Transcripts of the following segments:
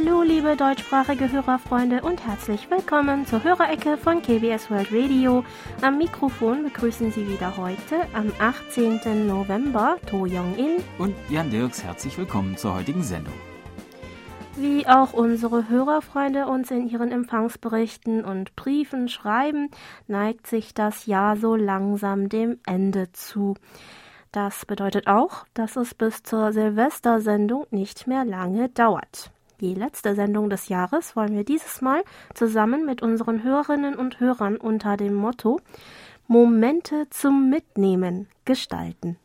Hallo, liebe deutschsprachige Hörerfreunde und herzlich willkommen zur Hörerecke von KBS World Radio. Am Mikrofon begrüßen Sie wieder heute am 18. November To Young-in und Jan Dirks. Herzlich willkommen zur heutigen Sendung. Wie auch unsere Hörerfreunde uns in ihren Empfangsberichten und Briefen schreiben, neigt sich das Jahr so langsam dem Ende zu. Das bedeutet auch, dass es bis zur Silvestersendung nicht mehr lange dauert. Die letzte Sendung des Jahres wollen wir dieses Mal zusammen mit unseren Hörerinnen und Hörern unter dem Motto Momente zum Mitnehmen gestalten.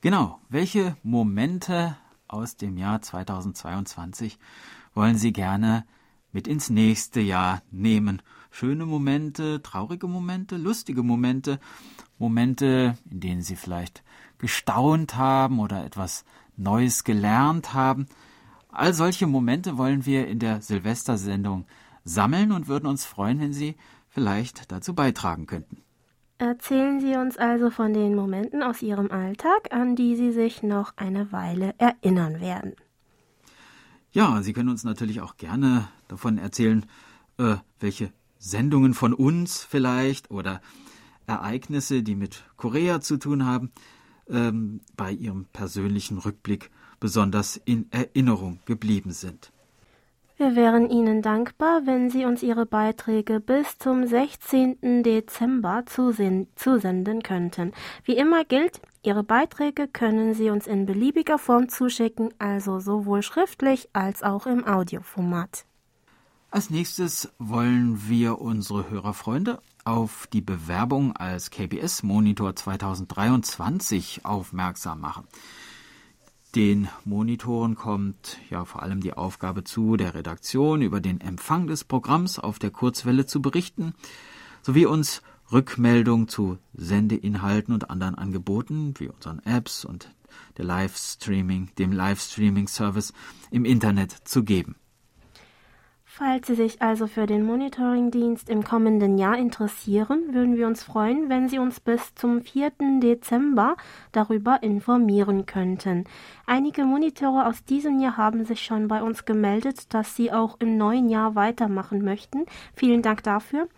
Genau, welche Momente aus dem Jahr 2022 wollen Sie gerne mit ins nächste Jahr nehmen? Schöne Momente, traurige Momente, lustige Momente, Momente, in denen Sie vielleicht gestaunt haben oder etwas Neues gelernt haben. All solche Momente wollen wir in der Silvestersendung sammeln und würden uns freuen, wenn Sie vielleicht dazu beitragen könnten. Erzählen Sie uns also von den Momenten aus Ihrem Alltag, an die Sie sich noch eine Weile erinnern werden. Ja, Sie können uns natürlich auch gerne davon erzählen, äh, welche Sendungen von uns vielleicht oder Ereignisse, die mit Korea zu tun haben, ähm, bei Ihrem persönlichen Rückblick besonders in Erinnerung geblieben sind. Wir wären Ihnen dankbar, wenn Sie uns Ihre Beiträge bis zum 16. Dezember zusenden könnten. Wie immer gilt, Ihre Beiträge können Sie uns in beliebiger Form zuschicken, also sowohl schriftlich als auch im Audioformat. Als nächstes wollen wir unsere Hörerfreunde auf die Bewerbung als KBS Monitor 2023 aufmerksam machen. Den Monitoren kommt ja vor allem die Aufgabe zu, der Redaktion über den Empfang des Programms auf der Kurzwelle zu berichten, sowie uns Rückmeldung zu Sendeinhalten und anderen Angeboten wie unseren Apps und der Livestreaming, dem Livestreaming-Service im Internet zu geben. Falls Sie sich also für den Monitoringdienst im kommenden Jahr interessieren, würden wir uns freuen, wenn Sie uns bis zum 4. Dezember darüber informieren könnten. Einige Monitore aus diesem Jahr haben sich schon bei uns gemeldet, dass sie auch im neuen Jahr weitermachen möchten. Vielen Dank dafür.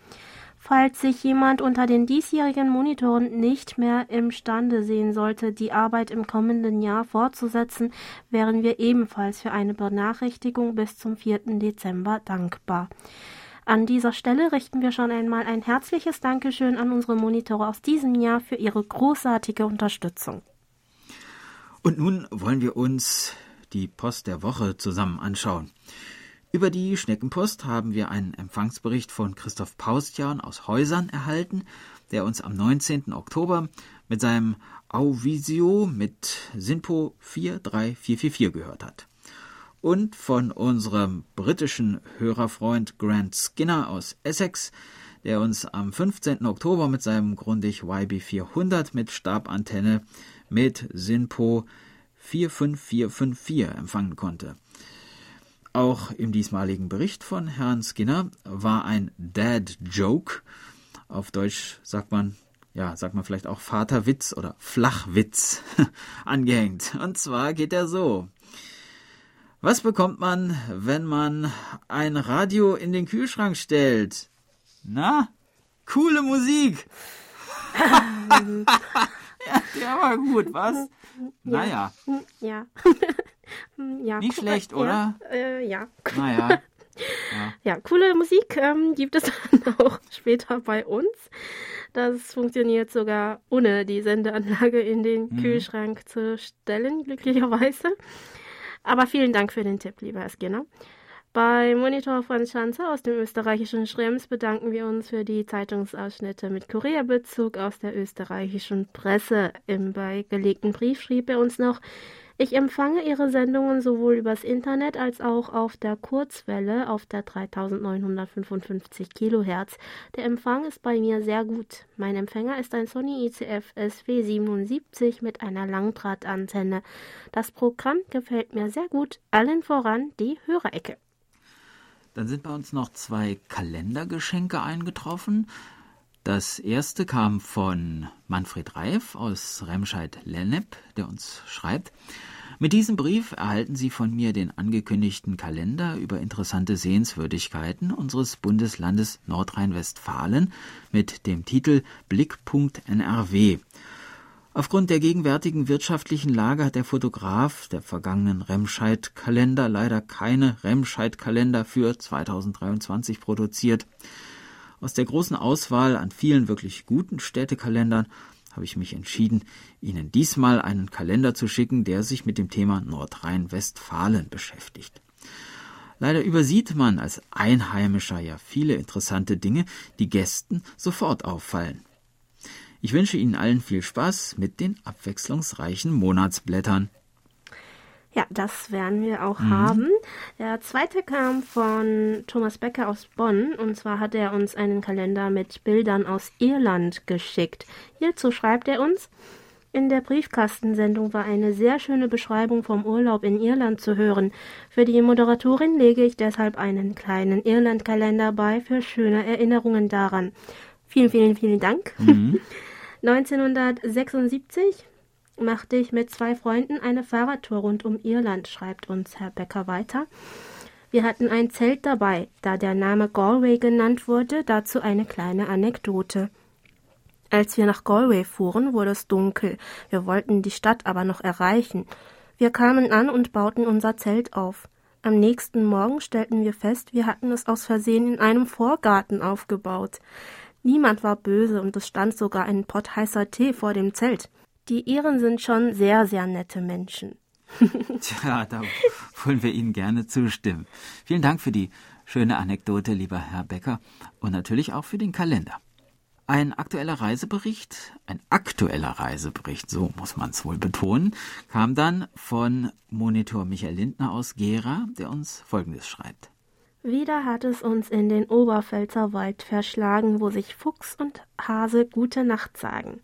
Falls sich jemand unter den diesjährigen Monitoren nicht mehr imstande sehen sollte, die Arbeit im kommenden Jahr fortzusetzen, wären wir ebenfalls für eine Benachrichtigung bis zum 4. Dezember dankbar. An dieser Stelle richten wir schon einmal ein herzliches Dankeschön an unsere Monitore aus diesem Jahr für ihre großartige Unterstützung. Und nun wollen wir uns die Post der Woche zusammen anschauen. Über die Schneckenpost haben wir einen Empfangsbericht von Christoph Paustjan aus Häusern erhalten, der uns am 19. Oktober mit seinem Auvisio mit Sinpo 43444 gehört hat. Und von unserem britischen Hörerfreund Grant Skinner aus Essex, der uns am 15. Oktober mit seinem Grundig YB400 mit Stabantenne mit Sinpo 45454 empfangen konnte. Auch im diesmaligen Bericht von Herrn Skinner war ein Dad Joke, auf Deutsch sagt man, ja, sagt man vielleicht auch Vaterwitz oder Flachwitz angehängt. Und zwar geht er so. Was bekommt man, wenn man ein Radio in den Kühlschrank stellt? Na, coole Musik. ja, der war gut, was? Naja. Ja. Ja. Nicht schlecht, oder? Ja. Äh, ja. Naja. Ja. ja, coole Musik ähm, gibt es dann auch später bei uns. Das funktioniert sogar ohne die Sendeanlage in den mhm. Kühlschrank zu stellen, glücklicherweise. Aber vielen Dank für den Tipp, lieber Herr Skinner. Bei Monitor Franz Schanzer aus dem österreichischen Schrems bedanken wir uns für die Zeitungsausschnitte mit Korea-Bezug aus der österreichischen Presse. Im beigelegten Brief schrieb er uns noch, ich empfange Ihre Sendungen sowohl übers Internet als auch auf der Kurzwelle auf der 3955 Kilohertz. Der Empfang ist bei mir sehr gut. Mein Empfänger ist ein Sony ICF SW77 mit einer Langdrahtantenne. Das Programm gefällt mir sehr gut, allen voran die Hörerecke. Dann sind bei uns noch zwei Kalendergeschenke eingetroffen. Das erste kam von Manfred Reif aus Remscheid-Lennep, der uns schreibt: Mit diesem Brief erhalten Sie von mir den angekündigten Kalender über interessante Sehenswürdigkeiten unseres Bundeslandes Nordrhein-Westfalen mit dem Titel Blickpunkt NRW. Aufgrund der gegenwärtigen wirtschaftlichen Lage hat der Fotograf der vergangenen Remscheid-Kalender leider keine Remscheid-Kalender für 2023 produziert. Aus der großen Auswahl an vielen wirklich guten Städtekalendern habe ich mich entschieden, Ihnen diesmal einen Kalender zu schicken, der sich mit dem Thema Nordrhein-Westfalen beschäftigt. Leider übersieht man als Einheimischer ja viele interessante Dinge, die Gästen sofort auffallen. Ich wünsche Ihnen allen viel Spaß mit den abwechslungsreichen Monatsblättern. Ja, das werden wir auch mhm. haben. Der zweite kam von Thomas Becker aus Bonn und zwar hat er uns einen Kalender mit Bildern aus Irland geschickt. Hierzu schreibt er uns, in der Briefkastensendung war eine sehr schöne Beschreibung vom Urlaub in Irland zu hören. Für die Moderatorin lege ich deshalb einen kleinen Irland-Kalender bei für schöne Erinnerungen daran. Vielen, vielen, vielen Dank. Mhm. 1976 machte ich mit zwei Freunden eine Fahrradtour rund um Irland, schreibt uns Herr Becker weiter. Wir hatten ein Zelt dabei, da der Name Galway genannt wurde, dazu eine kleine Anekdote. Als wir nach Galway fuhren, wurde es dunkel. Wir wollten die Stadt aber noch erreichen. Wir kamen an und bauten unser Zelt auf. Am nächsten Morgen stellten wir fest, wir hatten es aus Versehen in einem Vorgarten aufgebaut. Niemand war böse und es stand sogar ein Pott heißer Tee vor dem Zelt. Die Iren sind schon sehr, sehr nette Menschen. Tja, da wollen wir Ihnen gerne zustimmen. Vielen Dank für die schöne Anekdote, lieber Herr Becker, und natürlich auch für den Kalender. Ein aktueller Reisebericht, ein aktueller Reisebericht, so muss man es wohl betonen, kam dann von Monitor Michael Lindner aus Gera, der uns Folgendes schreibt. Wieder hat es uns in den Oberpfälzer Wald verschlagen, wo sich Fuchs und Hase gute Nacht sagen.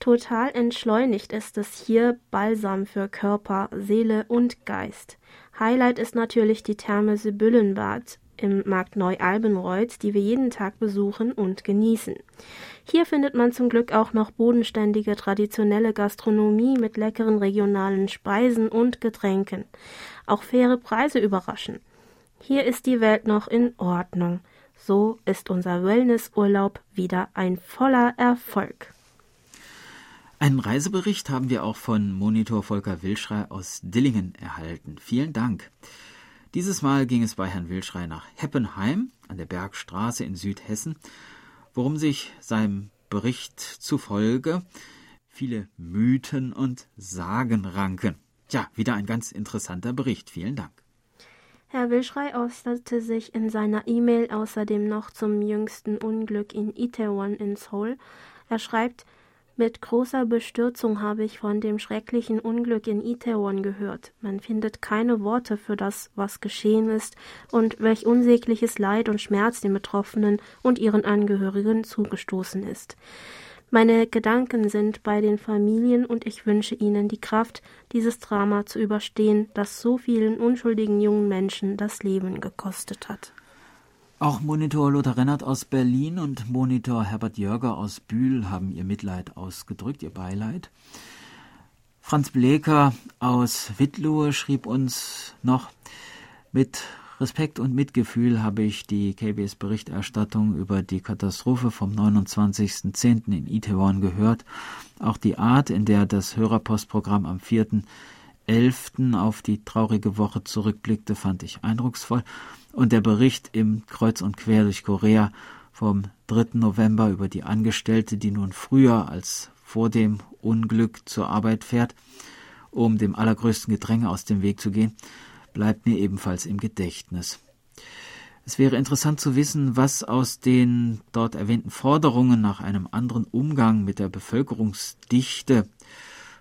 Total entschleunigt ist es hier Balsam für Körper, Seele und Geist. Highlight ist natürlich die Therme Sibyllenbad im Markt Neu-Albenreuth, die wir jeden Tag besuchen und genießen. Hier findet man zum Glück auch noch bodenständige traditionelle Gastronomie mit leckeren regionalen Speisen und Getränken. Auch faire Preise überraschen. Hier ist die Welt noch in Ordnung. So ist unser Wellnessurlaub wieder ein voller Erfolg. Einen Reisebericht haben wir auch von Monitor Volker Wilschrei aus Dillingen erhalten. Vielen Dank. Dieses Mal ging es bei Herrn Wilschrei nach Heppenheim an der Bergstraße in Südhessen, worum sich seinem Bericht zufolge viele Mythen und Sagen ranken. Ja, wieder ein ganz interessanter Bericht. Vielen Dank. Herr Wilschrei äußerte sich in seiner E-Mail außerdem noch zum jüngsten Unglück in Itaewon in Seoul. Er schreibt, mit großer Bestürzung habe ich von dem schrecklichen Unglück in Itaewon gehört. Man findet keine Worte für das, was geschehen ist und welch unsägliches Leid und Schmerz den Betroffenen und ihren Angehörigen zugestoßen ist. Meine Gedanken sind bei den Familien und ich wünsche ihnen die Kraft, dieses Drama zu überstehen, das so vielen unschuldigen jungen Menschen das Leben gekostet hat. Auch Monitor Lothar Rennert aus Berlin und Monitor Herbert Jörger aus Bühl haben ihr Mitleid ausgedrückt, ihr Beileid. Franz Bleker aus Wittlohe schrieb uns noch, mit Respekt und Mitgefühl habe ich die KBS-Berichterstattung über die Katastrophe vom 29.10. in Itaewon gehört. Auch die Art, in der das Hörerpostprogramm am 4.11. auf die traurige Woche zurückblickte, fand ich eindrucksvoll und der Bericht im Kreuz und Quer durch Korea vom 3. November über die Angestellte, die nun früher als vor dem Unglück zur Arbeit fährt, um dem allergrößten Gedränge aus dem Weg zu gehen, bleibt mir ebenfalls im Gedächtnis. Es wäre interessant zu wissen, was aus den dort erwähnten Forderungen nach einem anderen Umgang mit der Bevölkerungsdichte,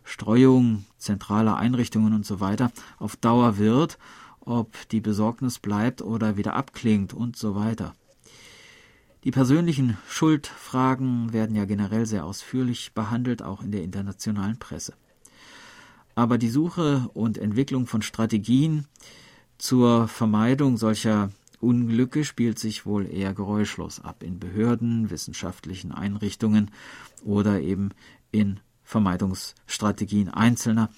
Streuung zentraler Einrichtungen und so auf Dauer wird ob die Besorgnis bleibt oder wieder abklingt und so weiter. Die persönlichen Schuldfragen werden ja generell sehr ausführlich behandelt, auch in der internationalen Presse. Aber die Suche und Entwicklung von Strategien zur Vermeidung solcher Unglücke spielt sich wohl eher geräuschlos ab in Behörden, wissenschaftlichen Einrichtungen oder eben in Vermeidungsstrategien Einzelner,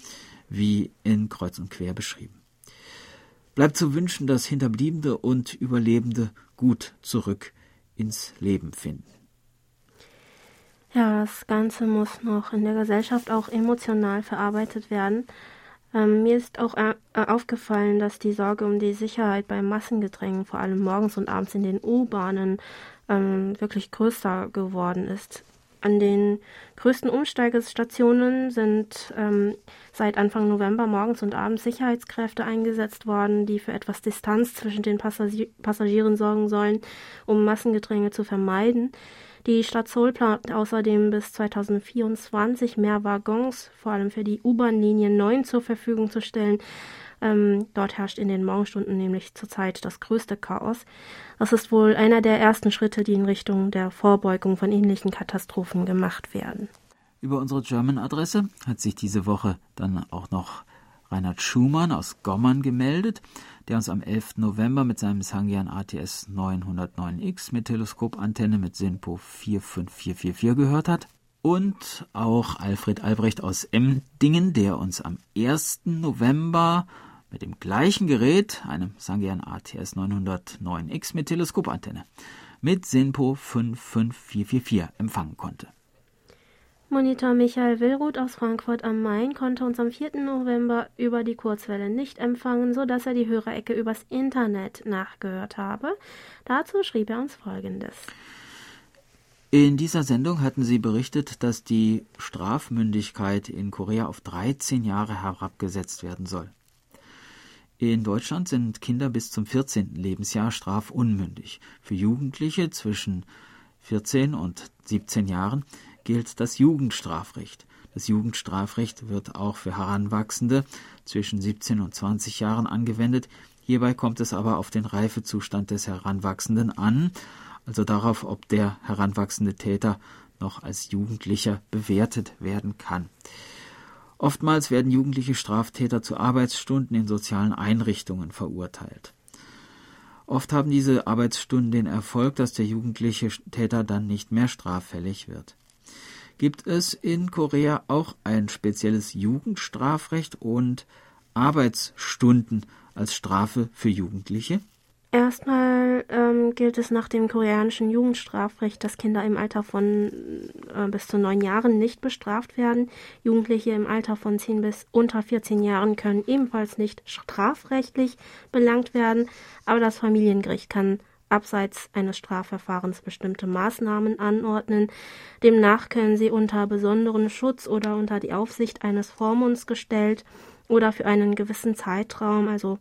wie in Kreuz und Quer beschrieben. Bleibt zu wünschen, dass Hinterbliebene und Überlebende gut zurück ins Leben finden. Ja, das Ganze muss noch in der Gesellschaft auch emotional verarbeitet werden. Ähm, mir ist auch äh, aufgefallen, dass die Sorge um die Sicherheit bei Massengedrängen, vor allem morgens und abends in den U-Bahnen, ähm, wirklich größer geworden ist. An den größten Umsteigestationen sind ähm, seit Anfang November morgens und abends Sicherheitskräfte eingesetzt worden, die für etwas Distanz zwischen den Passagier Passagieren sorgen sollen, um Massengedränge zu vermeiden. Die Stadt Seoul plant außerdem bis 2024 mehr Waggons, vor allem für die U-Bahn-Linie 9, zur Verfügung zu stellen. Ähm, dort herrscht in den Morgenstunden nämlich zurzeit das größte Chaos. Das ist wohl einer der ersten Schritte, die in Richtung der Vorbeugung von ähnlichen Katastrophen gemacht werden. Über unsere German-Adresse hat sich diese Woche dann auch noch Reinhard Schumann aus Gommern gemeldet, der uns am 11. November mit seinem Sangian ATS 909X mit Teleskopantenne mit SINPO 45444 gehört hat. Und auch Alfred Albrecht aus Emdingen, der uns am 1. November mit dem gleichen Gerät, einem Sangean ATS 909X mit Teleskopantenne, mit SINPO 55444 empfangen konnte. Monitor Michael Willruth aus Frankfurt am Main konnte uns am 4. November über die Kurzwelle nicht empfangen, sodass er die Hörerecke übers Internet nachgehört habe. Dazu schrieb er uns Folgendes. In dieser Sendung hatten Sie berichtet, dass die Strafmündigkeit in Korea auf 13 Jahre herabgesetzt werden soll. In Deutschland sind Kinder bis zum 14. Lebensjahr strafunmündig. Für Jugendliche zwischen 14 und 17 Jahren gilt das Jugendstrafrecht. Das Jugendstrafrecht wird auch für Heranwachsende zwischen 17 und 20 Jahren angewendet. Hierbei kommt es aber auf den Reifezustand des Heranwachsenden an, also darauf, ob der heranwachsende Täter noch als Jugendlicher bewertet werden kann. Oftmals werden jugendliche Straftäter zu Arbeitsstunden in sozialen Einrichtungen verurteilt. Oft haben diese Arbeitsstunden den Erfolg, dass der jugendliche Täter dann nicht mehr straffällig wird. Gibt es in Korea auch ein spezielles Jugendstrafrecht und Arbeitsstunden als Strafe für Jugendliche? Erstmal ähm, gilt es nach dem koreanischen Jugendstrafrecht, dass Kinder im Alter von äh, bis zu neun Jahren nicht bestraft werden. Jugendliche im Alter von zehn bis unter 14 Jahren können ebenfalls nicht strafrechtlich belangt werden, aber das Familiengericht kann abseits eines Strafverfahrens bestimmte Maßnahmen anordnen. Demnach können sie unter besonderen Schutz oder unter die Aufsicht eines Vormunds gestellt oder für einen gewissen Zeitraum, also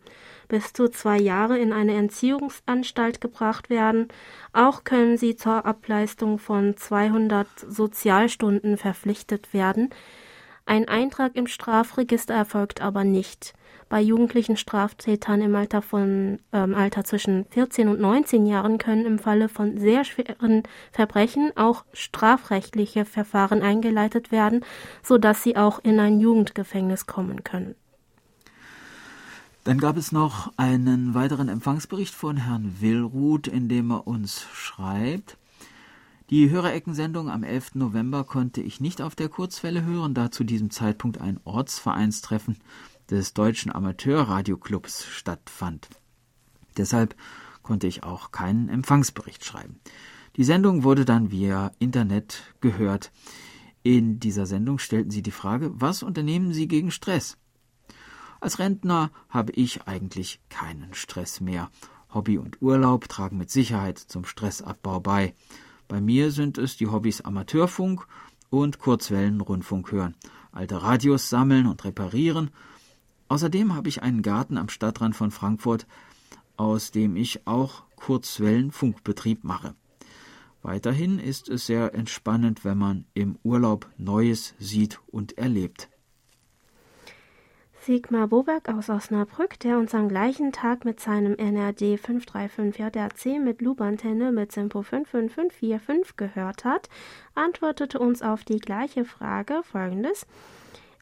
bis zu zwei Jahre in eine Entziehungsanstalt gebracht werden. Auch können sie zur Ableistung von 200 Sozialstunden verpflichtet werden. Ein Eintrag im Strafregister erfolgt aber nicht. Bei jugendlichen Straftätern im Alter von ähm, Alter zwischen 14 und 19 Jahren können im Falle von sehr schweren Verbrechen auch strafrechtliche Verfahren eingeleitet werden, so dass sie auch in ein Jugendgefängnis kommen können. Dann gab es noch einen weiteren Empfangsbericht von Herrn Willruth, in dem er uns schreibt, die Hörereckensendung am 11. November konnte ich nicht auf der Kurzwelle hören, da zu diesem Zeitpunkt ein Ortsvereinstreffen des Deutschen Amateurradioclubs stattfand. Deshalb konnte ich auch keinen Empfangsbericht schreiben. Die Sendung wurde dann via Internet gehört. In dieser Sendung stellten Sie die Frage, was unternehmen Sie gegen Stress? Als Rentner habe ich eigentlich keinen Stress mehr. Hobby und Urlaub tragen mit Sicherheit zum Stressabbau bei. Bei mir sind es die Hobbys Amateurfunk und Kurzwellenrundfunk hören, alte Radios sammeln und reparieren. Außerdem habe ich einen Garten am Stadtrand von Frankfurt, aus dem ich auch Kurzwellenfunkbetrieb mache. Weiterhin ist es sehr entspannend, wenn man im Urlaub Neues sieht und erlebt. Sigmar Boberg aus Osnabrück, der uns am gleichen Tag mit seinem NRD 535 JRC mit Loop-Antenne mit Simpo 55545 gehört hat, antwortete uns auf die gleiche Frage folgendes.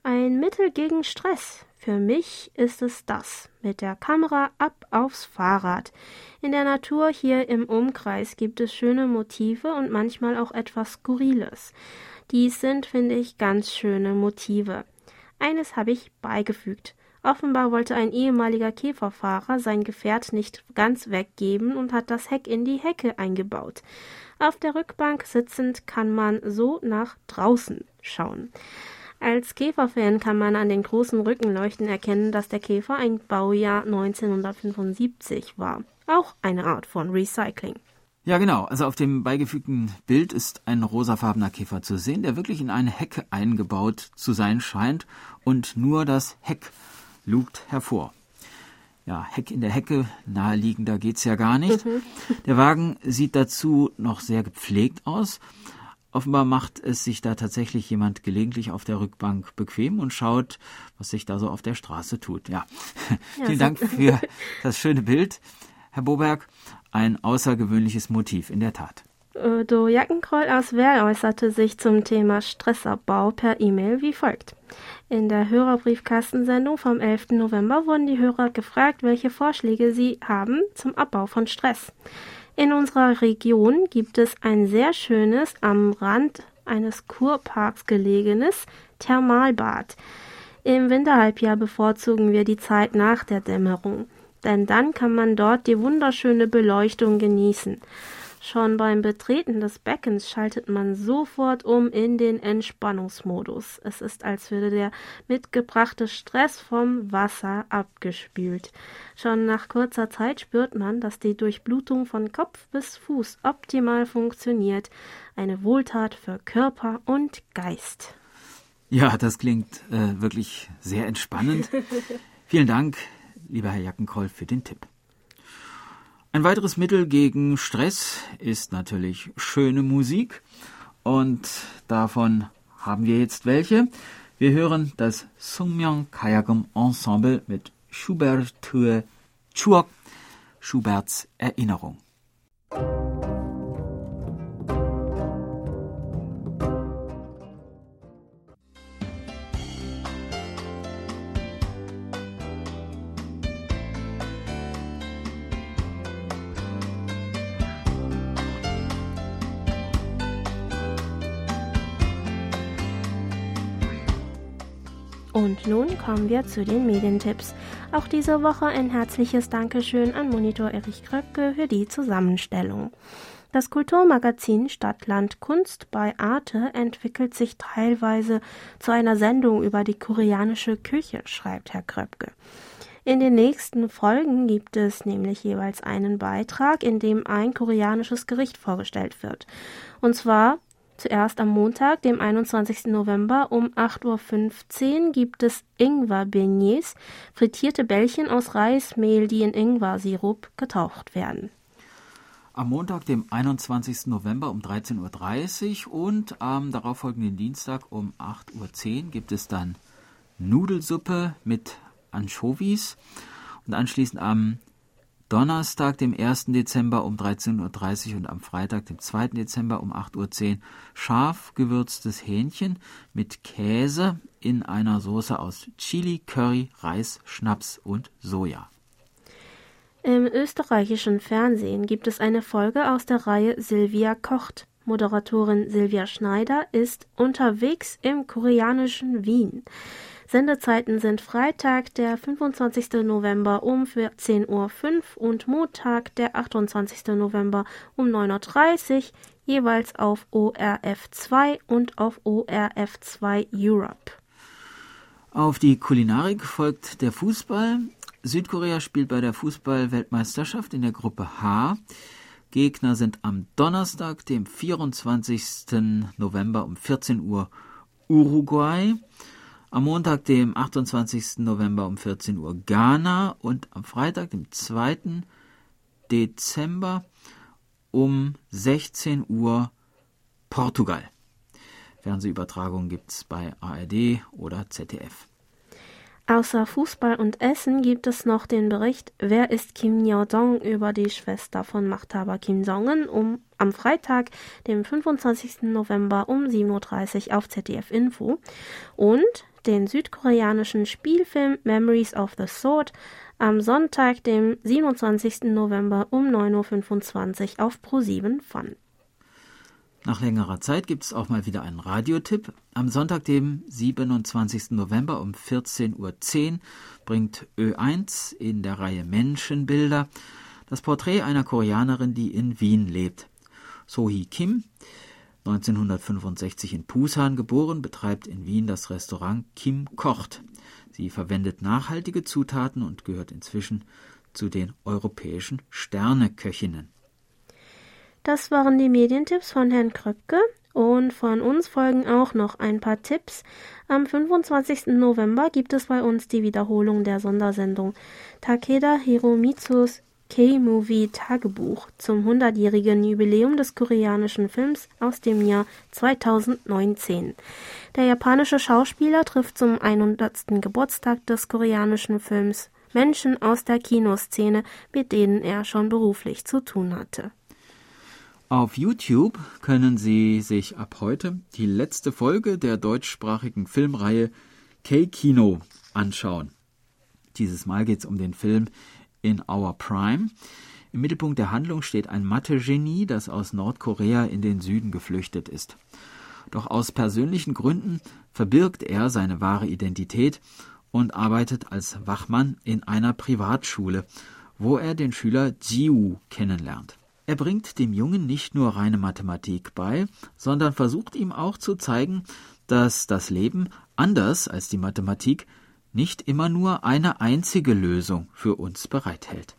Ein Mittel gegen Stress. Für mich ist es das. Mit der Kamera ab aufs Fahrrad. In der Natur hier im Umkreis gibt es schöne Motive und manchmal auch etwas Skurriles. Dies sind, finde ich, ganz schöne Motive. Eines habe ich beigefügt. Offenbar wollte ein ehemaliger Käferfahrer sein Gefährt nicht ganz weggeben und hat das Heck in die Hecke eingebaut. Auf der Rückbank sitzend kann man so nach draußen schauen. Als Käferfan kann man an den großen Rückenleuchten erkennen, dass der Käfer ein Baujahr 1975 war. Auch eine Art von Recycling. Ja, genau. Also auf dem beigefügten Bild ist ein rosafarbener Käfer zu sehen, der wirklich in eine Hecke eingebaut zu sein scheint und nur das Heck lugt hervor. Ja, Heck in der Hecke, naheliegender geht's ja gar nicht. Mhm. Der Wagen sieht dazu noch sehr gepflegt aus. Offenbar macht es sich da tatsächlich jemand gelegentlich auf der Rückbank bequem und schaut, was sich da so auf der Straße tut. Ja, ja vielen Dank für das schöne Bild, Herr Boberg. Ein außergewöhnliches Motiv, in der Tat. Do Jackenkroll aus Werl äußerte sich zum Thema Stressabbau per E-Mail wie folgt. In der Hörerbriefkastensendung vom 11. November wurden die Hörer gefragt, welche Vorschläge sie haben zum Abbau von Stress. In unserer Region gibt es ein sehr schönes, am Rand eines Kurparks gelegenes Thermalbad. Im Winterhalbjahr bevorzugen wir die Zeit nach der Dämmerung, denn dann kann man dort die wunderschöne Beleuchtung genießen. Schon beim Betreten des Beckens schaltet man sofort um in den Entspannungsmodus. Es ist, als würde der mitgebrachte Stress vom Wasser abgespült. Schon nach kurzer Zeit spürt man, dass die Durchblutung von Kopf bis Fuß optimal funktioniert. Eine Wohltat für Körper und Geist. Ja, das klingt äh, wirklich sehr entspannend. Vielen Dank, lieber Herr Jackenkroll, für den Tipp. Ein weiteres Mittel gegen Stress ist natürlich schöne Musik und davon haben wir jetzt welche. Wir hören das Sungmyeong Kayagum Ensemble mit Schubert Chuok, Schuberts Erinnerung. Kommen wir zu den Medientipps. Auch diese Woche ein herzliches Dankeschön an Monitor Erich Kröpke für die Zusammenstellung. Das Kulturmagazin Stadtland Kunst bei Arte entwickelt sich teilweise zu einer Sendung über die koreanische Küche, schreibt Herr Kröpke. In den nächsten Folgen gibt es nämlich jeweils einen Beitrag, in dem ein koreanisches Gericht vorgestellt wird. Und zwar Zuerst am Montag, dem 21. November um 8.15 Uhr gibt es Ingwer-Beignets, frittierte Bällchen aus Reismehl, die in Ingwer-Sirup getaucht werden. Am Montag, dem 21. November um 13.30 Uhr und am darauffolgenden Dienstag um 8.10 Uhr gibt es dann Nudelsuppe mit Anchovies und anschließend am Donnerstag, dem 1. Dezember um 13.30 Uhr und am Freitag, dem 2. Dezember um 8.10 Uhr scharf gewürztes Hähnchen mit Käse in einer Soße aus Chili, Curry, Reis, Schnaps und Soja. Im österreichischen Fernsehen gibt es eine Folge aus der Reihe Silvia kocht. Moderatorin Silvia Schneider ist unterwegs im koreanischen Wien. Sendezeiten sind Freitag, der 25. November um 14.05 Uhr und Montag, der 28. November um 9.30 Uhr, jeweils auf ORF 2 und auf ORF 2 Europe. Auf die Kulinarik folgt der Fußball. Südkorea spielt bei der Fußball-Weltmeisterschaft in der Gruppe H. Gegner sind am Donnerstag, dem 24. November um 14 Uhr Uruguay. Am Montag, dem 28. November um 14 Uhr Ghana und am Freitag, dem 2. Dezember um 16 Uhr Portugal. Fernsehübertragungen gibt es bei ARD oder ZDF. Außer Fußball und Essen gibt es noch den Bericht Wer ist Kim Yo-dong über die Schwester von Machthaber Kim Jong-un um, am Freitag, dem 25. November um 7.30 Uhr auf ZDF Info und den südkoreanischen Spielfilm Memories of the Sword am Sonntag, dem 27. November um 9.25 Uhr auf Pro7 Fun. Nach längerer Zeit gibt es auch mal wieder einen Radiotipp. Am Sonntag, dem 27. November um 14.10 Uhr bringt Ö1 in der Reihe Menschenbilder das Porträt einer Koreanerin, die in Wien lebt. Sohee Kim, 1965 in Pusan geboren, betreibt in Wien das Restaurant Kim kocht. Sie verwendet nachhaltige Zutaten und gehört inzwischen zu den europäischen Sterneköchinnen. Das waren die Medientipps von Herrn Kröpke und von uns folgen auch noch ein paar Tipps. Am 25. November gibt es bei uns die Wiederholung der Sondersendung Takeda Hiromitsus K-Movie Tagebuch zum 100-jährigen Jubiläum des koreanischen Films aus dem Jahr 2019. Der japanische Schauspieler trifft zum 100. Geburtstag des koreanischen Films Menschen aus der Kinoszene, mit denen er schon beruflich zu tun hatte. Auf YouTube können Sie sich ab heute die letzte Folge der deutschsprachigen Filmreihe K-Kino anschauen. Dieses Mal geht es um den Film In Our Prime. Im Mittelpunkt der Handlung steht ein Mathe-Genie, das aus Nordkorea in den Süden geflüchtet ist. Doch aus persönlichen Gründen verbirgt er seine wahre Identität und arbeitet als Wachmann in einer Privatschule, wo er den Schüler Jiu kennenlernt. Er bringt dem Jungen nicht nur reine Mathematik bei, sondern versucht ihm auch zu zeigen, dass das Leben, anders als die Mathematik, nicht immer nur eine einzige Lösung für uns bereithält.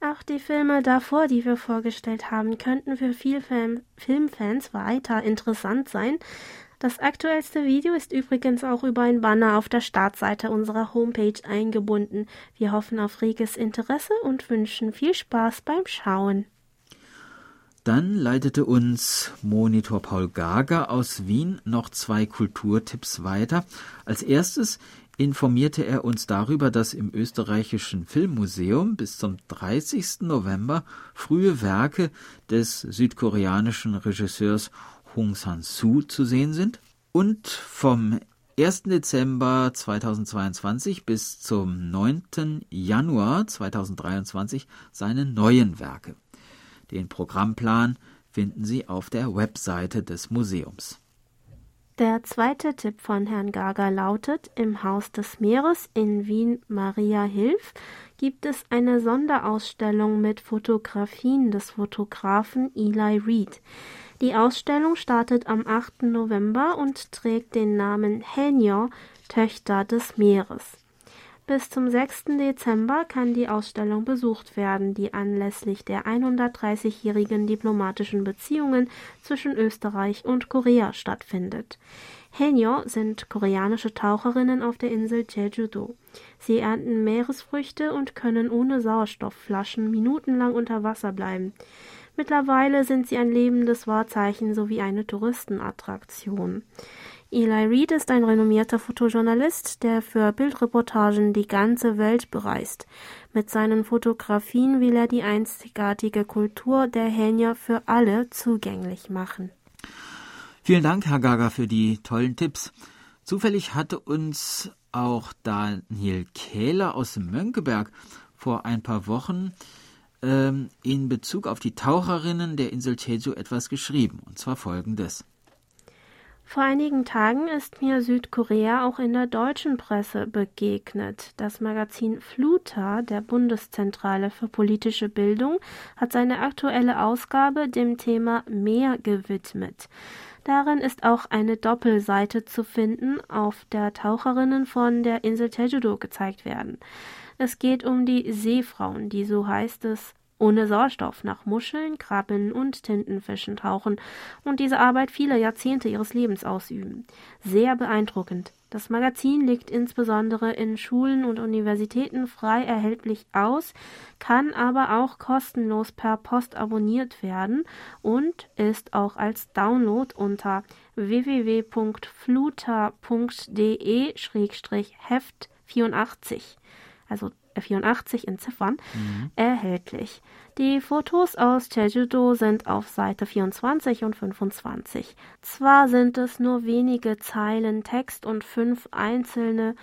Auch die Filme davor, die wir vorgestellt haben, könnten für viele Filmfans weiter interessant sein. Das aktuellste Video ist übrigens auch über ein Banner auf der Startseite unserer Homepage eingebunden. Wir hoffen auf reges Interesse und wünschen viel Spaß beim Schauen. Dann leitete uns Monitor Paul Gager aus Wien noch zwei Kulturtipps weiter. Als erstes informierte er uns darüber, dass im österreichischen Filmmuseum bis zum 30. November frühe Werke des südkoreanischen Regisseurs Hong San-soo zu sehen sind und vom 1. Dezember 2022 bis zum 9. Januar 2023 seine neuen Werke. Den Programmplan finden Sie auf der Webseite des Museums. Der zweite Tipp von Herrn Gager lautet, im Haus des Meeres in Wien Maria Hilf gibt es eine Sonderausstellung mit Fotografien des Fotografen Eli Reed. Die Ausstellung startet am 8. November und trägt den Namen Henyor, Töchter des Meeres. Bis zum 6. Dezember kann die Ausstellung besucht werden, die anlässlich der 130-jährigen diplomatischen Beziehungen zwischen Österreich und Korea stattfindet. Henyo sind koreanische Taucherinnen auf der Insel Jeju-do. Sie ernten Meeresfrüchte und können ohne Sauerstoffflaschen minutenlang unter Wasser bleiben. Mittlerweile sind sie ein lebendes Wahrzeichen sowie eine Touristenattraktion. Eli Reed ist ein renommierter Fotojournalist, der für Bildreportagen die ganze Welt bereist. Mit seinen Fotografien will er die einzigartige Kultur der Henya für alle zugänglich machen. Vielen Dank, Herr Gaga, für die tollen Tipps. Zufällig hatte uns auch Daniel Kähler aus Mönckeberg vor ein paar Wochen ähm, in Bezug auf die Taucherinnen der Insel Jeju etwas geschrieben, und zwar folgendes. Vor einigen Tagen ist mir Südkorea auch in der deutschen Presse begegnet. Das Magazin Fluta der Bundeszentrale für politische Bildung hat seine aktuelle Ausgabe dem Thema Meer gewidmet. Darin ist auch eine Doppelseite zu finden, auf der Taucherinnen von der Insel Tejudo gezeigt werden. Es geht um die Seefrauen, die so heißt es ohne Sauerstoff nach Muscheln, Krabben und Tintenfischen tauchen und diese Arbeit viele Jahrzehnte ihres Lebens ausüben. Sehr beeindruckend. Das Magazin liegt insbesondere in Schulen und Universitäten frei erhältlich aus, kann aber auch kostenlos per Post abonniert werden und ist auch als Download unter www.fluta.de-heft 84, also 84 in Ziffern mhm. erhältlich. Die Fotos aus Jeju-do sind auf Seite 24 und 25. Zwar sind es nur wenige Zeilen Text und fünf einzelne,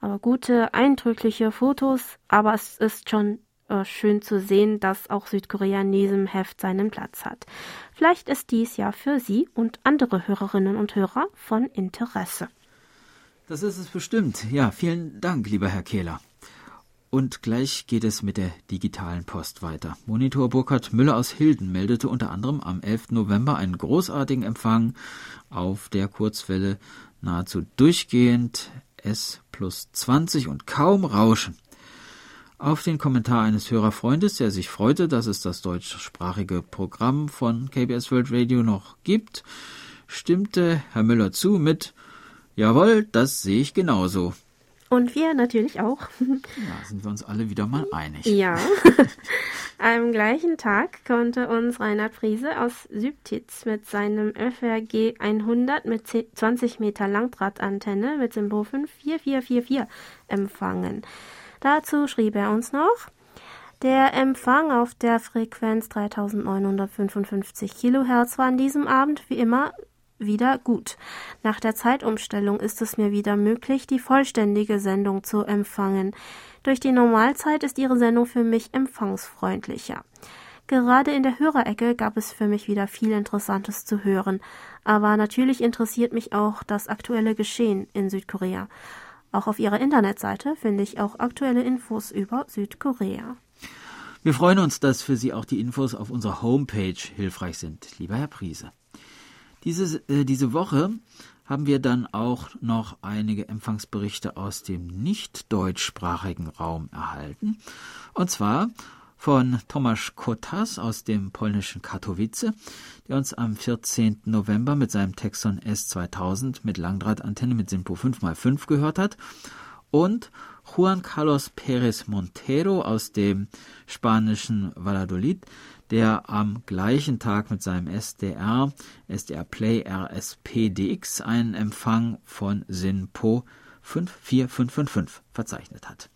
aber gute, eindrückliche Fotos, aber es ist schon äh, schön zu sehen, dass auch Südkorea in diesem Heft seinen Platz hat. Vielleicht ist dies ja für Sie und andere Hörerinnen und Hörer von Interesse. Das ist es bestimmt. Ja, vielen Dank, lieber Herr Kehler. Und gleich geht es mit der digitalen Post weiter. Monitor Burkhard Müller aus Hilden meldete unter anderem am 11. November einen großartigen Empfang auf der Kurzwelle nahezu durchgehend S plus 20 und kaum Rauschen. Auf den Kommentar eines Hörerfreundes, der sich freute, dass es das deutschsprachige Programm von KBS World Radio noch gibt, stimmte Herr Müller zu mit Jawohl, das sehe ich genauso. Und wir natürlich auch. Ja, sind wir uns alle wieder mal einig. Ja. Am gleichen Tag konnte uns Reinhard Friese aus Sübtitz mit seinem FRG 100 mit 20 Meter Langdrahtantenne mit Symbol 54444 empfangen. Dazu schrieb er uns noch, der Empfang auf der Frequenz 3955 Kilohertz war an diesem Abend wie immer wieder gut. Nach der Zeitumstellung ist es mir wieder möglich, die vollständige Sendung zu empfangen. Durch die Normalzeit ist Ihre Sendung für mich empfangsfreundlicher. Gerade in der Hörerecke gab es für mich wieder viel Interessantes zu hören. Aber natürlich interessiert mich auch das aktuelle Geschehen in Südkorea. Auch auf Ihrer Internetseite finde ich auch aktuelle Infos über Südkorea. Wir freuen uns, dass für Sie auch die Infos auf unserer Homepage hilfreich sind, lieber Herr Priese. Diese, äh, diese Woche haben wir dann auch noch einige Empfangsberichte aus dem nicht deutschsprachigen Raum erhalten. Und zwar von Tomasz Kotas aus dem polnischen Katowice, der uns am 14. November mit seinem Texon S2000 mit Langdrahtantenne mit Simpo 5x5 gehört hat und Juan Carlos Pérez Montero aus dem spanischen Valladolid, der am gleichen Tag mit seinem SDR, SDR Play RSPDX einen Empfang von SINPO 54555 verzeichnet hat.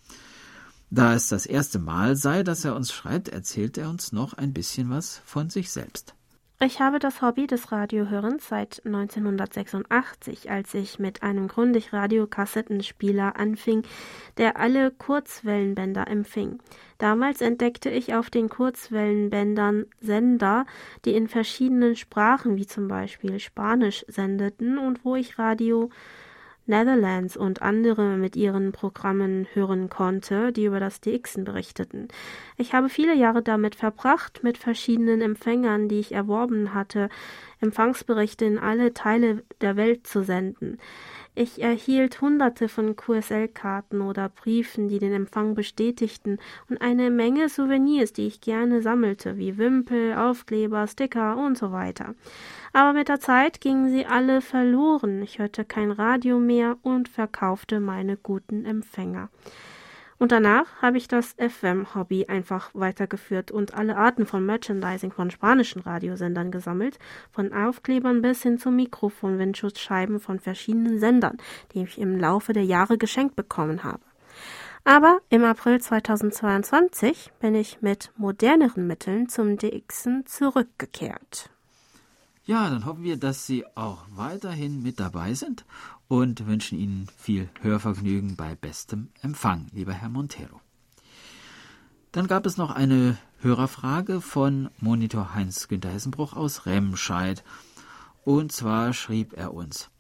Da es das erste Mal sei, dass er uns schreibt, erzählt er uns noch ein bisschen was von sich selbst. Ich habe das Hobby des Radiohörens seit 1986, als ich mit einem Grundig-Radiokassettenspieler anfing, der alle Kurzwellenbänder empfing. Damals entdeckte ich auf den Kurzwellenbändern Sender, die in verschiedenen Sprachen wie zum Beispiel Spanisch sendeten und wo ich Radio Netherlands und andere mit ihren Programmen hören konnte, die über das DXen berichteten. Ich habe viele Jahre damit verbracht, mit verschiedenen Empfängern, die ich erworben hatte, Empfangsberichte in alle Teile der Welt zu senden. Ich erhielt hunderte von QSL-Karten oder Briefen, die den Empfang bestätigten, und eine Menge Souvenirs, die ich gerne sammelte, wie Wimpel, Aufkleber, Sticker und so weiter. Aber mit der Zeit gingen sie alle verloren. Ich hörte kein Radio mehr und verkaufte meine guten Empfänger. Und danach habe ich das FM-Hobby einfach weitergeführt und alle Arten von Merchandising von spanischen Radiosendern gesammelt, von Aufklebern bis hin zu Mikrofon-Windschutzscheiben von verschiedenen Sendern, die ich im Laufe der Jahre geschenkt bekommen habe. Aber im April 2022 bin ich mit moderneren Mitteln zum DXen zurückgekehrt. Ja, dann hoffen wir, dass Sie auch weiterhin mit dabei sind und wünschen Ihnen viel Hörvergnügen bei bestem Empfang, lieber Herr Montero. Dann gab es noch eine Hörerfrage von Monitor Heinz-Günter Hessenbruch aus Remscheid. Und zwar schrieb er uns,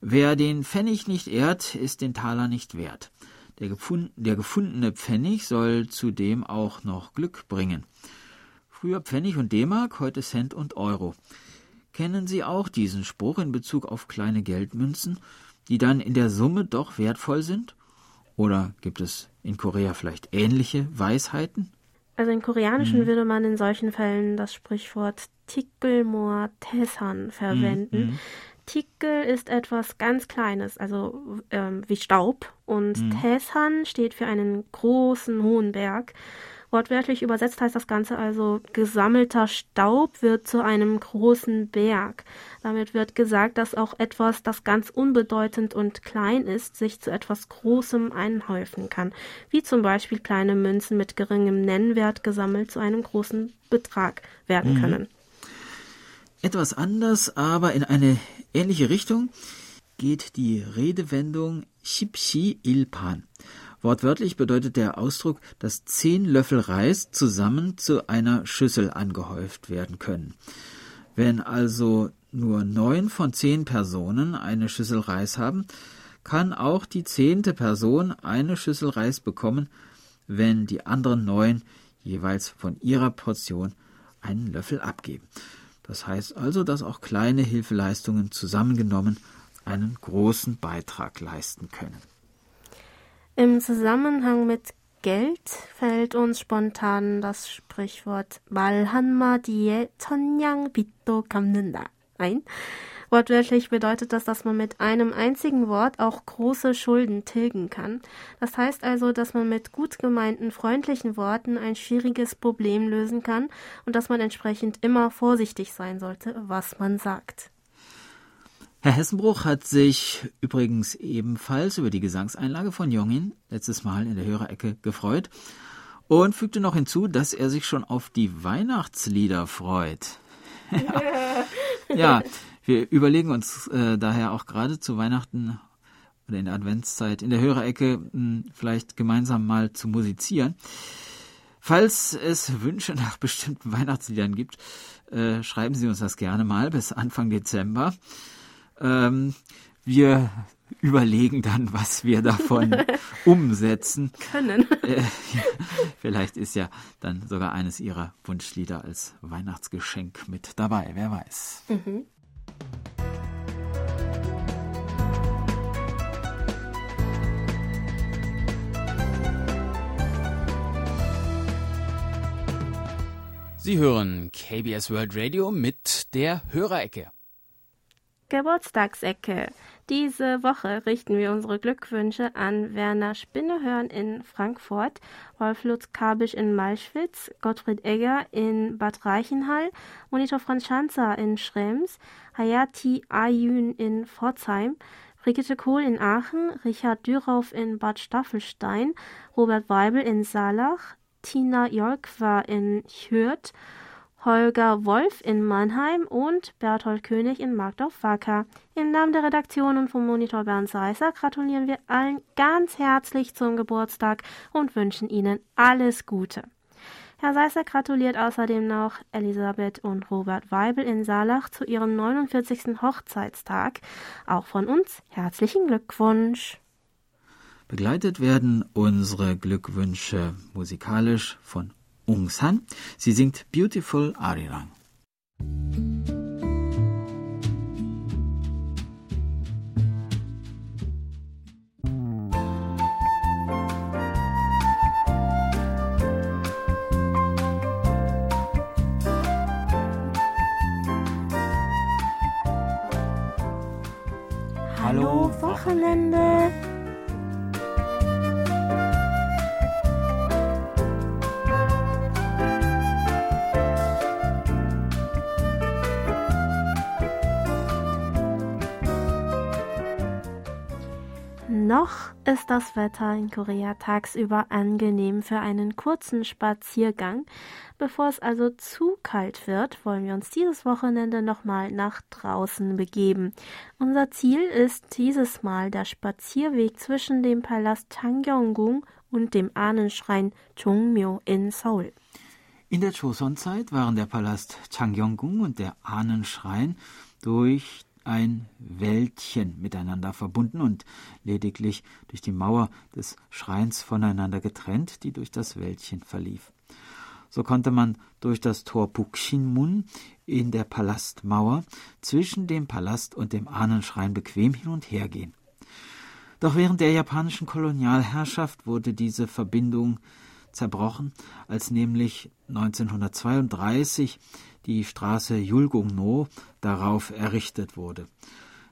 Wer den Pfennig nicht ehrt, ist den Taler nicht wert. Der, gefund, der gefundene Pfennig soll zudem auch noch Glück bringen. Früher Pfennig und D-Mark, heute Cent und Euro. Kennen Sie auch diesen Spruch in Bezug auf kleine Geldmünzen, die dann in der Summe doch wertvoll sind? Oder gibt es in Korea vielleicht ähnliche Weisheiten? Also im Koreanischen mhm. würde man in solchen Fällen das Sprichwort Tikkelmoa Tesan verwenden. Mhm. Tikkel ist etwas ganz Kleines, also ähm, wie Staub. Und mhm. Tesan steht für einen großen, hohen Berg. Wortwörtlich übersetzt heißt das Ganze also, gesammelter Staub wird zu einem großen Berg. Damit wird gesagt, dass auch etwas, das ganz unbedeutend und klein ist, sich zu etwas Großem einhäufen kann. Wie zum Beispiel kleine Münzen mit geringem Nennwert gesammelt zu einem großen Betrag werden mhm. können. Etwas anders, aber in eine ähnliche Richtung geht die Redewendung Shipshi Ilpan Wortwörtlich bedeutet der Ausdruck, dass zehn Löffel Reis zusammen zu einer Schüssel angehäuft werden können. Wenn also nur neun von zehn Personen eine Schüssel Reis haben, kann auch die zehnte Person eine Schüssel Reis bekommen, wenn die anderen neun jeweils von ihrer Portion einen Löffel abgeben. Das heißt also, dass auch kleine Hilfeleistungen zusammengenommen einen großen Beitrag leisten können. Im Zusammenhang mit Geld fällt uns spontan das Sprichwort 말 한마디에 천냥 빚도 갚는다 ein. Wortwörtlich bedeutet das, dass man mit einem einzigen Wort auch große Schulden tilgen kann. Das heißt also, dass man mit gut gemeinten freundlichen Worten ein schwieriges Problem lösen kann und dass man entsprechend immer vorsichtig sein sollte, was man sagt. Herr Hessenbruch hat sich übrigens ebenfalls über die Gesangseinlage von Jongin letztes Mal in der Hörerecke gefreut und fügte noch hinzu, dass er sich schon auf die Weihnachtslieder freut. ja, wir überlegen uns äh, daher auch gerade zu Weihnachten oder in der Adventszeit in der Hörerecke mh, hm, vielleicht gemeinsam mal zu musizieren. Falls es Wünsche nach bestimmten Weihnachtsliedern gibt, äh, schreiben Sie uns das gerne mal bis Anfang Dezember. Ähm, wir überlegen dann, was wir davon umsetzen können. Äh, vielleicht ist ja dann sogar eines Ihrer Wunschlieder als Weihnachtsgeschenk mit dabei, wer weiß. Mhm. Sie hören KBS World Radio mit der Hörerecke. Geburtstagsecke. Diese Woche richten wir unsere Glückwünsche an Werner Spinnehörn in Frankfurt, Wolf Lutz Kabisch in Malschwitz, Gottfried Egger in Bad Reichenhall, Monitor Franz Schanzer in Schrems, Hayati Ayün in Pforzheim, Brigitte Kohl in Aachen, Richard Dürauf in Bad Staffelstein, Robert Weibel in Saalach, Tina Jolkwa in Hürth, Holger Wolf in Mannheim und Berthold König in Markdorf-Wacker. Im Namen der Redaktion und vom Monitor Bernd Seisser gratulieren wir allen ganz herzlich zum Geburtstag und wünschen Ihnen alles Gute. Herr Seisser gratuliert außerdem noch Elisabeth und Robert Weibel in Saalach zu ihrem 49. Hochzeitstag. Auch von uns herzlichen Glückwunsch. Begleitet werden unsere Glückwünsche musikalisch von Ung San. Sie singt Beautiful Arirang. Hallo Wochenende. Noch ist das Wetter in Korea tagsüber angenehm für einen kurzen Spaziergang. Bevor es also zu kalt wird, wollen wir uns dieses Wochenende nochmal nach draußen begeben. Unser Ziel ist dieses Mal der Spazierweg zwischen dem Palast Changgyeonggung und dem Ahnenschrein Chungmyo in Seoul. In der Joseon-Zeit waren der Palast Changgyeonggung und der Ahnenschrein durch ein Wäldchen miteinander verbunden und lediglich durch die Mauer des Schreins voneinander getrennt, die durch das Wäldchen verlief. So konnte man durch das Tor Pukshinmun in der Palastmauer zwischen dem Palast und dem Ahnenschrein bequem hin und her gehen. Doch während der japanischen Kolonialherrschaft wurde diese Verbindung zerbrochen, als nämlich 1932 die Straße Yulgungno darauf errichtet wurde.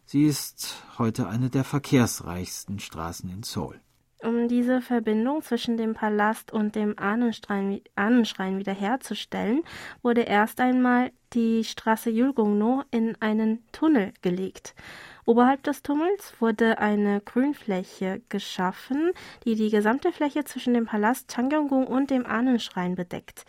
Sie ist heute eine der verkehrsreichsten Straßen in Seoul. Um diese Verbindung zwischen dem Palast und dem Ahnenschrein, Ahnenschrein wiederherzustellen, wurde erst einmal die Straße Yulgungno in einen Tunnel gelegt. Oberhalb des Tunnels wurde eine Grünfläche geschaffen, die die gesamte Fläche zwischen dem Palast Changyonggung und dem Ahnenschrein bedeckt.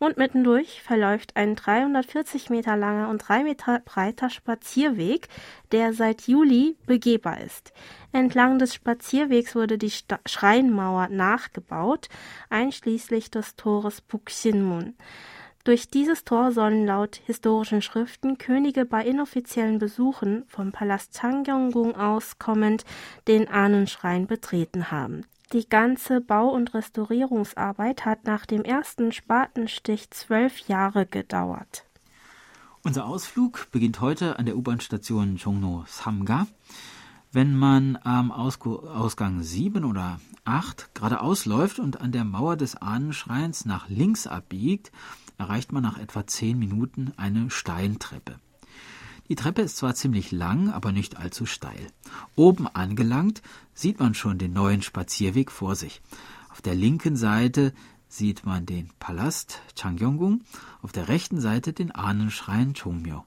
Und mittendurch verläuft ein 340 Meter langer und 3 Meter breiter Spazierweg, der seit Juli begehbar ist. Entlang des Spazierwegs wurde die Sta Schreinmauer nachgebaut, einschließlich des Tores Buksinmun. Durch dieses Tor sollen laut historischen Schriften Könige bei inoffiziellen Besuchen vom Palast Changyonggung aus kommend den Ahnenschrein betreten haben. Die ganze Bau- und Restaurierungsarbeit hat nach dem ersten Spatenstich zwölf Jahre gedauert. Unser Ausflug beginnt heute an der U-Bahn-Station Chongno Samga. Wenn man am Ausgang 7 oder 8 geradeaus läuft und an der Mauer des Ahnenschreins nach links abbiegt, erreicht man nach etwa zehn Minuten eine Steintreppe. Die Treppe ist zwar ziemlich lang, aber nicht allzu steil. Oben angelangt sieht man schon den neuen Spazierweg vor sich. Auf der linken Seite sieht man den Palast Changyonggung, auf der rechten Seite den Ahnenschrein Chungmyo.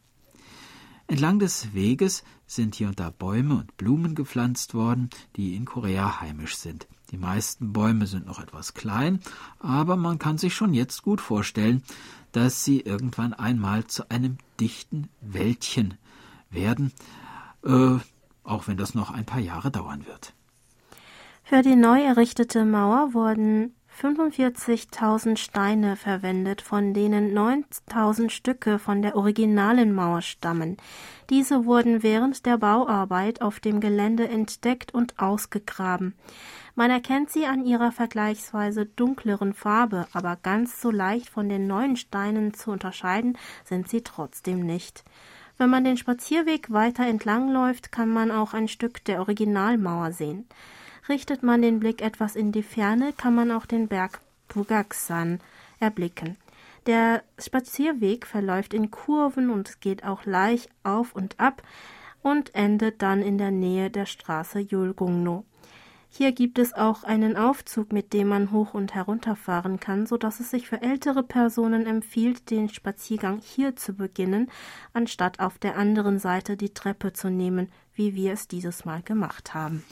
Entlang des Weges sind hier und da Bäume und Blumen gepflanzt worden, die in Korea heimisch sind. Die meisten Bäume sind noch etwas klein, aber man kann sich schon jetzt gut vorstellen, dass sie irgendwann einmal zu einem dichten Wäldchen werden, äh, auch wenn das noch ein paar Jahre dauern wird. Für die neu errichtete Mauer wurden 45.000 Steine verwendet, von denen 9.000 Stücke von der originalen Mauer stammen. Diese wurden während der Bauarbeit auf dem Gelände entdeckt und ausgegraben. Man erkennt sie an ihrer vergleichsweise dunkleren Farbe, aber ganz so leicht von den neuen Steinen zu unterscheiden sind sie trotzdem nicht. Wenn man den Spazierweg weiter entlangläuft, kann man auch ein Stück der Originalmauer sehen. Richtet man den Blick etwas in die Ferne, kann man auch den Berg Bugaksan erblicken. Der Spazierweg verläuft in Kurven und geht auch leicht auf und ab und endet dann in der Nähe der Straße Yulgungno. Hier gibt es auch einen Aufzug, mit dem man hoch und herunter fahren kann, so dass es sich für ältere Personen empfiehlt, den Spaziergang hier zu beginnen, anstatt auf der anderen Seite die Treppe zu nehmen, wie wir es dieses Mal gemacht haben.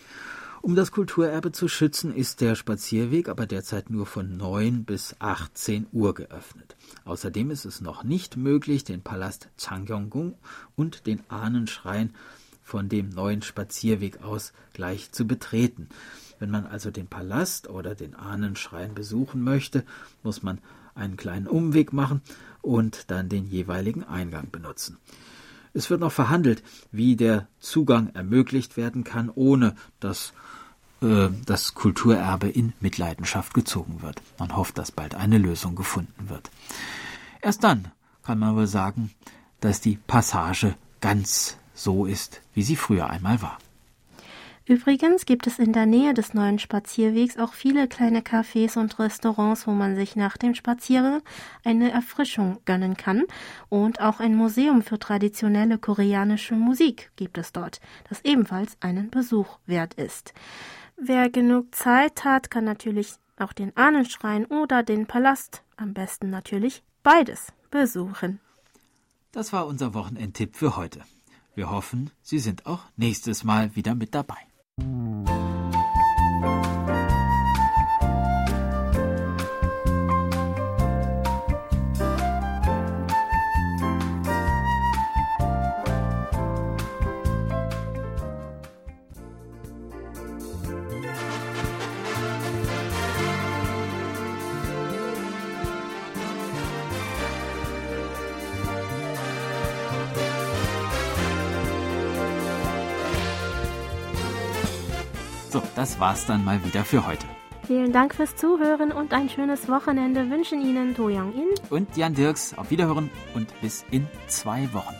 Um das Kulturerbe zu schützen, ist der Spazierweg aber derzeit nur von 9 bis 18 Uhr geöffnet. Außerdem ist es noch nicht möglich, den Palast Changyonggung und den Ahnenschrein von dem neuen Spazierweg aus gleich zu betreten. Wenn man also den Palast oder den Ahnenschrein besuchen möchte, muss man einen kleinen Umweg machen und dann den jeweiligen Eingang benutzen. Es wird noch verhandelt, wie der Zugang ermöglicht werden kann, ohne dass äh, das Kulturerbe in Mitleidenschaft gezogen wird. Man hofft, dass bald eine Lösung gefunden wird. Erst dann kann man wohl sagen, dass die Passage ganz so ist, wie sie früher einmal war. Übrigens gibt es in der Nähe des neuen Spazierwegs auch viele kleine Cafés und Restaurants, wo man sich nach dem Spaziergang eine Erfrischung gönnen kann. Und auch ein Museum für traditionelle koreanische Musik gibt es dort, das ebenfalls einen Besuch wert ist. Wer genug Zeit hat, kann natürlich auch den Ahnenschrein oder den Palast, am besten natürlich beides, besuchen. Das war unser Wochenendtipp für heute. Wir hoffen, Sie sind auch nächstes Mal wieder mit dabei. Das war's dann mal wieder für heute. Vielen Dank fürs Zuhören und ein schönes Wochenende wünschen Ihnen Do Young In und Jan Dirks. Auf Wiederhören und bis in zwei Wochen.